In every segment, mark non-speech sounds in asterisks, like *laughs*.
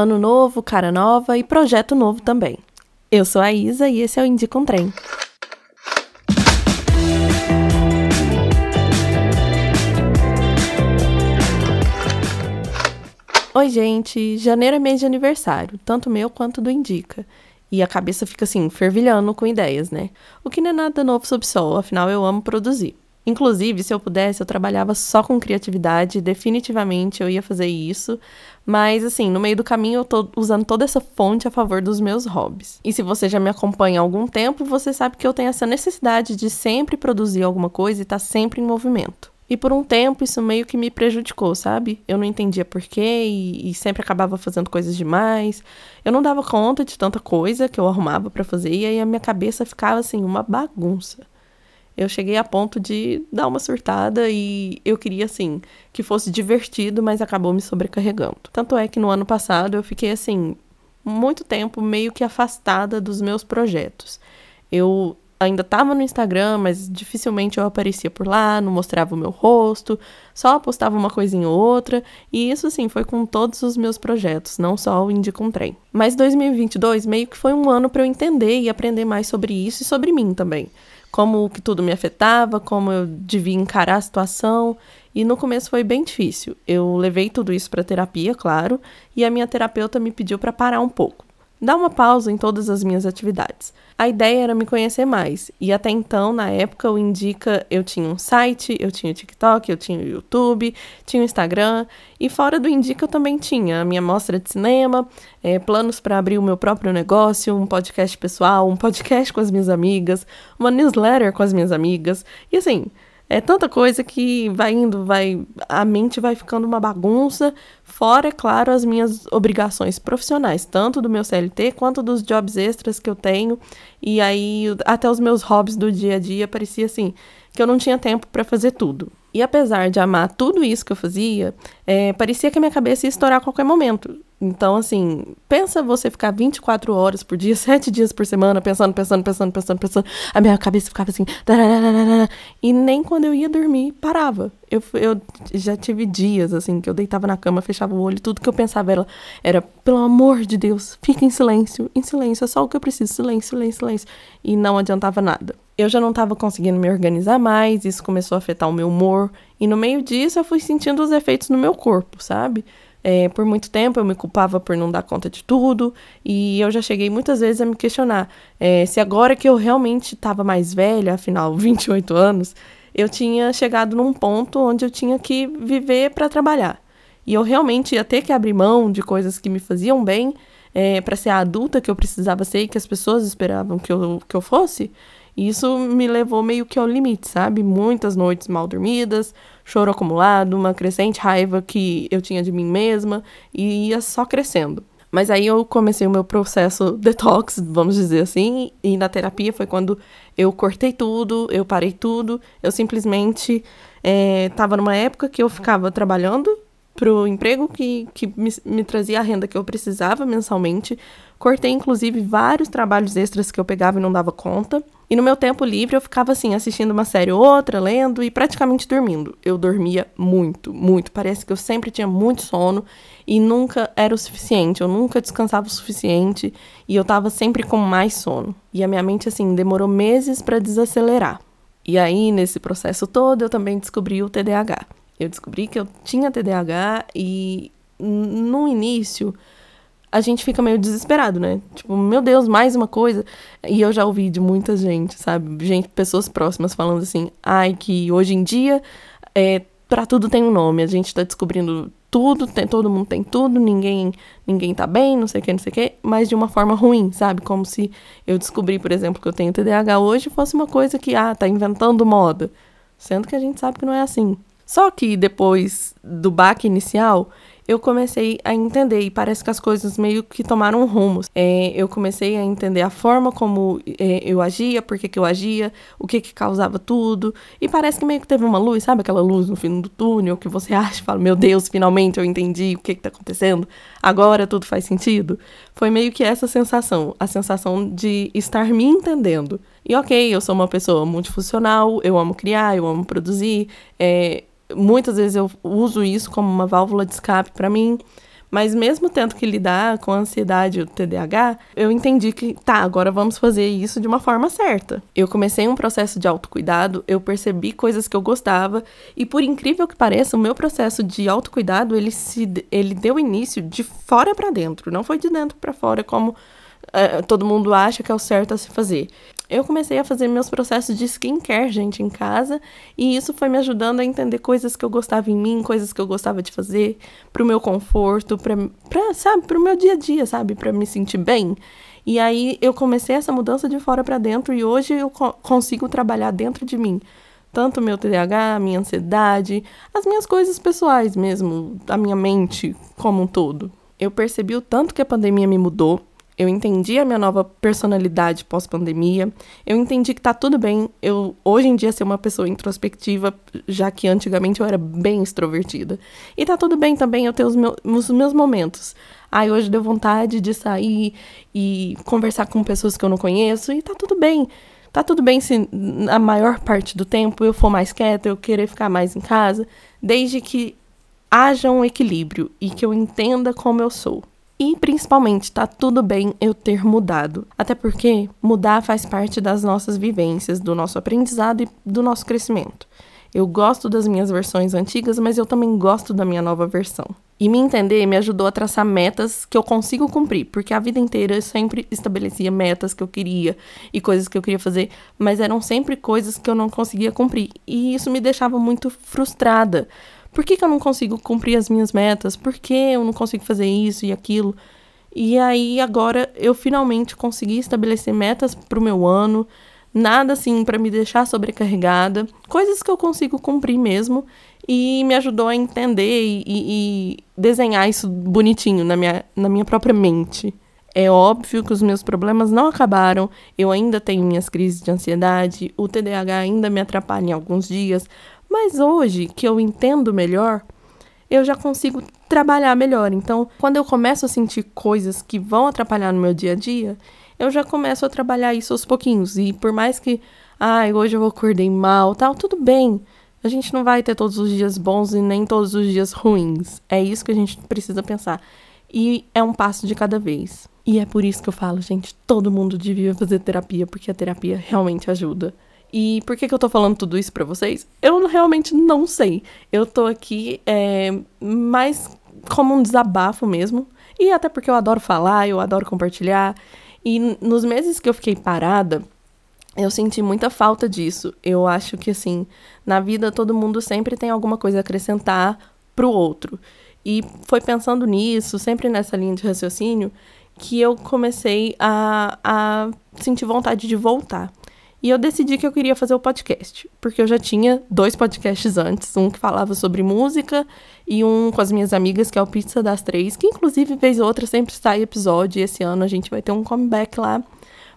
Ano novo, cara nova e projeto novo também. Eu sou a Isa e esse é o Indica um Trem. Oi, gente! Janeiro é mês de aniversário, tanto meu quanto do Indica. E a cabeça fica assim, fervilhando com ideias, né? O que não é nada novo sob sol, afinal eu amo produzir. Inclusive, se eu pudesse, eu trabalhava só com criatividade, definitivamente eu ia fazer isso. Mas, assim, no meio do caminho eu tô usando toda essa fonte a favor dos meus hobbies. E se você já me acompanha há algum tempo, você sabe que eu tenho essa necessidade de sempre produzir alguma coisa e estar tá sempre em movimento. E por um tempo isso meio que me prejudicou, sabe? Eu não entendia porquê e, e sempre acabava fazendo coisas demais. Eu não dava conta de tanta coisa que eu arrumava para fazer e aí a minha cabeça ficava assim, uma bagunça eu cheguei a ponto de dar uma surtada e eu queria, assim, que fosse divertido, mas acabou me sobrecarregando. Tanto é que no ano passado eu fiquei, assim, muito tempo meio que afastada dos meus projetos. Eu ainda estava no Instagram, mas dificilmente eu aparecia por lá, não mostrava o meu rosto, só postava uma coisinha ou outra, e isso sim foi com todos os meus projetos, não só o Indie com Trem. Mas 2022 meio que foi um ano para eu entender e aprender mais sobre isso e sobre mim também como que tudo me afetava, como eu devia encarar a situação. E no começo foi bem difícil. Eu levei tudo isso para terapia, claro, e a minha terapeuta me pediu para parar um pouco dar uma pausa em todas as minhas atividades. A ideia era me conhecer mais, e até então, na época, o Indica eu tinha um site, eu tinha o TikTok, eu tinha o YouTube, tinha o Instagram, e fora do Indica eu também tinha a minha mostra de cinema, é, planos para abrir o meu próprio negócio, um podcast pessoal, um podcast com as minhas amigas, uma newsletter com as minhas amigas, e assim. É tanta coisa que vai indo, vai a mente vai ficando uma bagunça, fora, é claro, as minhas obrigações profissionais, tanto do meu CLT quanto dos jobs extras que eu tenho, e aí até os meus hobbies do dia a dia parecia assim que eu não tinha tempo para fazer tudo. E apesar de amar tudo isso que eu fazia, é, parecia que a minha cabeça ia estourar a qualquer momento. Então, assim, pensa você ficar 24 horas por dia, *laughs* 7 dias por semana, pensando, pensando, pensando, pensando, pensando. A minha cabeça ficava assim. E nem quando eu ia dormir, parava. Eu, eu já tive dias, assim, que eu deitava na cama, fechava o olho, tudo que eu pensava era, era pelo amor de Deus, fica em silêncio, em silêncio, é só o que eu preciso, silêncio, silêncio, silêncio. E não adiantava nada. Eu já não estava conseguindo me organizar mais, isso começou a afetar o meu humor, e no meio disso eu fui sentindo os efeitos no meu corpo, sabe? É, por muito tempo eu me culpava por não dar conta de tudo, e eu já cheguei muitas vezes a me questionar é, se agora que eu realmente estava mais velha, afinal, *laughs* 28 anos, eu tinha chegado num ponto onde eu tinha que viver para trabalhar. E eu realmente ia ter que abrir mão de coisas que me faziam bem é, para ser a adulta que eu precisava ser e que as pessoas esperavam que eu, que eu fosse. E isso me levou meio que ao limite, sabe? Muitas noites mal dormidas, choro acumulado, uma crescente raiva que eu tinha de mim mesma e ia só crescendo. Mas aí eu comecei o meu processo detox, vamos dizer assim, e na terapia foi quando eu cortei tudo, eu parei tudo, eu simplesmente estava eh, numa época que eu ficava trabalhando pro emprego que, que me, me trazia a renda que eu precisava mensalmente. Cortei, inclusive, vários trabalhos extras que eu pegava e não dava conta. E no meu tempo livre eu ficava assim, assistindo uma série ou outra, lendo e praticamente dormindo. Eu dormia muito, muito. Parece que eu sempre tinha muito sono e nunca era o suficiente. Eu nunca descansava o suficiente e eu tava sempre com mais sono. E a minha mente, assim, demorou meses para desacelerar. E aí, nesse processo todo, eu também descobri o TDAH. Eu descobri que eu tinha TDAH e no início a gente fica meio desesperado, né? Tipo, meu Deus, mais uma coisa. E eu já ouvi de muita gente, sabe? Gente, pessoas próximas falando assim: ai, que hoje em dia é, para tudo tem um nome. A gente tá descobrindo tudo, tem, todo mundo tem tudo, ninguém ninguém tá bem, não sei o que, não sei o que, mas de uma forma ruim, sabe? Como se eu descobri, por exemplo, que eu tenho TDAH hoje fosse uma coisa que, ah, tá inventando moda. Sendo que a gente sabe que não é assim. Só que depois do baque inicial, eu comecei a entender e parece que as coisas meio que tomaram rumos. É, eu comecei a entender a forma como é, eu agia, por que, eu agia, o que que causava tudo. E parece que meio que teve uma luz, sabe aquela luz no fim do túnel que você *laughs* acha e fala: Meu Deus, finalmente eu entendi o que que tá acontecendo, agora tudo faz sentido. Foi meio que essa sensação, a sensação de estar me entendendo. E ok, eu sou uma pessoa multifuncional, eu amo criar, eu amo produzir, é, muitas vezes eu uso isso como uma válvula de escape para mim, Mas mesmo tendo que lidar com a ansiedade e o TDAH, eu entendi que, tá, agora vamos fazer isso de uma forma certa. Eu comecei um processo de autocuidado, eu percebi coisas que eu gostava, e por incrível que pareça, o meu processo de autocuidado, ele, se, ele deu início de fora para dentro, não foi de dentro para fora como uh, todo mundo acha que é o certo a se fazer. Eu comecei a fazer meus processos de skincare, gente, em casa, e isso foi me ajudando a entender coisas que eu gostava em mim, coisas que eu gostava de fazer, pro meu conforto, pra, pra sabe, pro meu dia a dia, sabe, pra me sentir bem. E aí eu comecei essa mudança de fora para dentro e hoje eu co consigo trabalhar dentro de mim. Tanto meu TDAH, minha ansiedade, as minhas coisas pessoais mesmo, a minha mente como um todo. Eu percebi o tanto que a pandemia me mudou, eu entendi a minha nova personalidade pós-pandemia. Eu entendi que tá tudo bem eu hoje em dia ser uma pessoa introspectiva, já que antigamente eu era bem extrovertida. E tá tudo bem também eu ter os meus, os meus momentos. Ai, hoje deu vontade de sair e conversar com pessoas que eu não conheço e tá tudo bem. Tá tudo bem se a maior parte do tempo eu for mais quieta, eu querer ficar mais em casa, desde que haja um equilíbrio e que eu entenda como eu sou. E principalmente, tá tudo bem eu ter mudado. Até porque mudar faz parte das nossas vivências, do nosso aprendizado e do nosso crescimento. Eu gosto das minhas versões antigas, mas eu também gosto da minha nova versão. E me entender me ajudou a traçar metas que eu consigo cumprir, porque a vida inteira eu sempre estabelecia metas que eu queria e coisas que eu queria fazer, mas eram sempre coisas que eu não conseguia cumprir. E isso me deixava muito frustrada, por que, que eu não consigo cumprir as minhas metas? Por que eu não consigo fazer isso e aquilo? E aí agora eu finalmente consegui estabelecer metas para o meu ano, nada assim para me deixar sobrecarregada, coisas que eu consigo cumprir mesmo e me ajudou a entender e, e, desenhar isso bonitinho na minha, na minha própria mente. É óbvio que os meus problemas não acabaram, eu ainda tenho minhas crises de ansiedade, o TDAH ainda me atrapalha em alguns dias, mas hoje que eu entendo melhor, eu já consigo trabalhar melhor. Então, quando eu começo a sentir coisas que vão atrapalhar no meu dia a dia, eu já começo a trabalhar isso aos pouquinhos. E por mais que, ai, hoje eu acordei mal, tal, tudo bem. A gente não vai ter todos os dias bons e nem todos os dias ruins. É isso que a gente precisa pensar. E é um passo de cada vez. E é por isso que eu falo, gente, todo mundo devia fazer terapia, porque a terapia realmente ajuda. E por que, que eu tô falando tudo isso para vocês? Eu realmente não sei. Eu tô aqui é, mais como um desabafo mesmo. E até porque eu adoro falar, eu adoro compartilhar. E nos meses que eu fiquei parada, eu senti muita falta disso. Eu acho que, assim, na vida todo mundo sempre tem alguma coisa a acrescentar pro outro. E foi pensando nisso, sempre nessa linha de raciocínio, que eu comecei a, a sentir vontade de voltar. E eu decidi que eu queria fazer o podcast, porque eu já tinha dois podcasts antes, um que falava sobre música e um com as minhas amigas, que é o Pizza das Três, que inclusive vez ou outra sempre sai episódio, e esse ano a gente vai ter um comeback lá.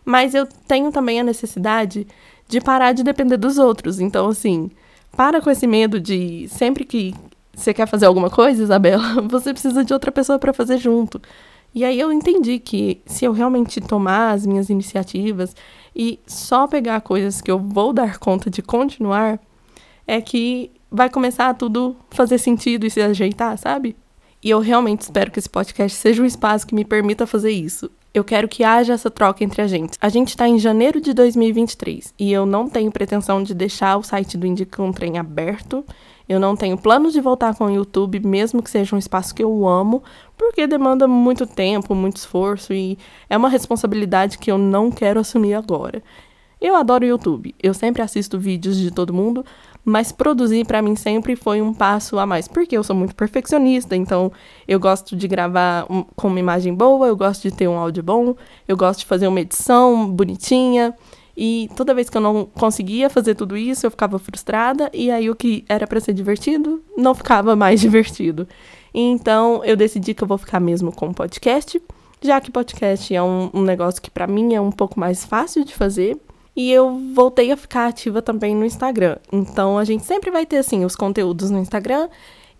Mas eu tenho também a necessidade de parar de depender dos outros. Então, assim, para com esse medo de sempre que você quer fazer alguma coisa, Isabela, *laughs* você precisa de outra pessoa para fazer junto. E aí eu entendi que se eu realmente tomar as minhas iniciativas e só pegar coisas que eu vou dar conta de continuar, é que vai começar a tudo fazer sentido e se ajeitar, sabe? E eu realmente espero que esse podcast seja um espaço que me permita fazer isso. Eu quero que haja essa troca entre a gente. A gente está em janeiro de 2023 e eu não tenho pretensão de deixar o site do Indica um Trem aberto eu não tenho planos de voltar com o YouTube, mesmo que seja um espaço que eu amo, porque demanda muito tempo, muito esforço e é uma responsabilidade que eu não quero assumir agora. Eu adoro o YouTube, eu sempre assisto vídeos de todo mundo, mas produzir para mim sempre foi um passo a mais, porque eu sou muito perfeccionista, então eu gosto de gravar com uma imagem boa, eu gosto de ter um áudio bom, eu gosto de fazer uma edição bonitinha. E toda vez que eu não conseguia fazer tudo isso, eu ficava frustrada, e aí o que era para ser divertido não ficava mais *laughs* divertido. Então eu decidi que eu vou ficar mesmo com o podcast, já que podcast é um, um negócio que para mim é um pouco mais fácil de fazer. E eu voltei a ficar ativa também no Instagram. Então a gente sempre vai ter assim os conteúdos no Instagram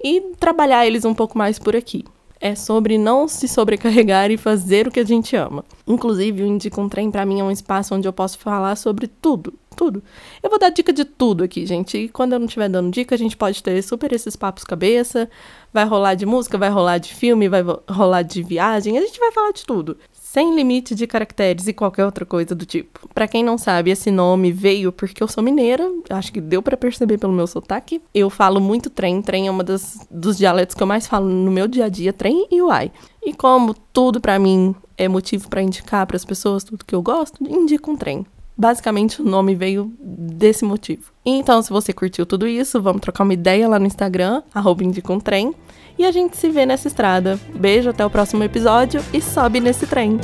e trabalhar eles um pouco mais por aqui é sobre não se sobrecarregar e fazer o que a gente ama. Inclusive, o Indica um Trem para mim é um espaço onde eu posso falar sobre tudo, tudo. Eu vou dar dica de tudo aqui, gente. E quando eu não estiver dando dica, a gente pode ter super esses papos cabeça. Vai rolar de música, vai rolar de filme, vai rolar de viagem. A gente vai falar de tudo sem limite de caracteres e qualquer outra coisa do tipo. Para quem não sabe, esse nome veio porque eu sou mineira, acho que deu para perceber pelo meu sotaque. Eu falo muito trem, trem é das, dos dialetos que eu mais falo no meu dia a dia, trem e uai. E como tudo para mim é motivo para indicar para as pessoas tudo que eu gosto, indico um trem. Basicamente, o nome veio desse motivo. Então, se você curtiu tudo isso, vamos trocar uma ideia lá no Instagram, arroba. E a gente se vê nessa estrada. Beijo, até o próximo episódio e sobe nesse trem.